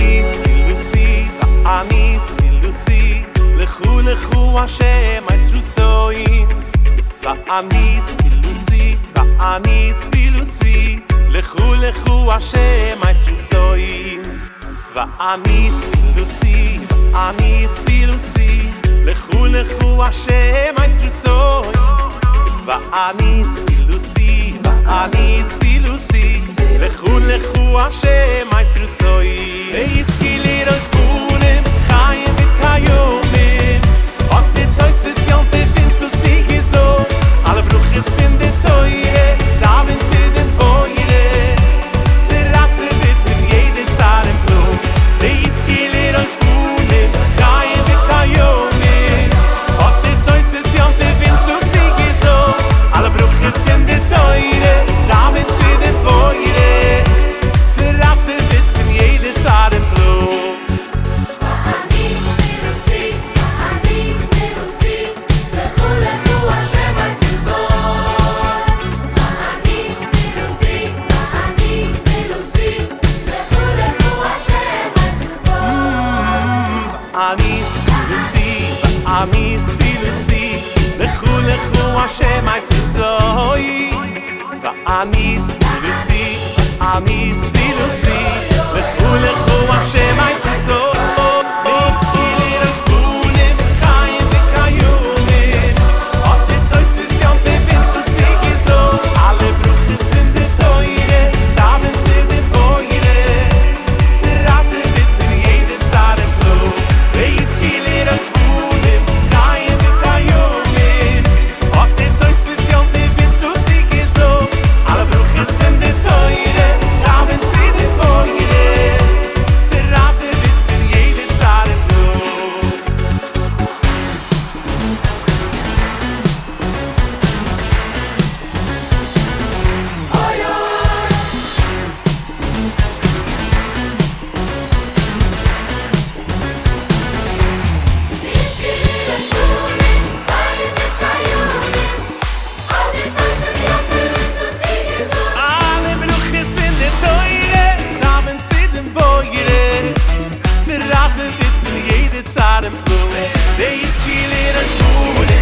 ואני ספילוסי, ואני ספילוסי, לכו לכו השם הישרוצוין. ואני ספילוסי, ואני ספילוסי, לכו לכו השם הישרוצוין. ואני ספילוסי, ואני ספילוסי, לכו לכו השם הישרוצוין. ואני ספילוסי, ואני ספילוסי, לכו לכו השם הישרוצוין. ויסקי Amis viele sie, le khul le khul a she mais zoi. Va amis amis. got him blue. They is feeling it.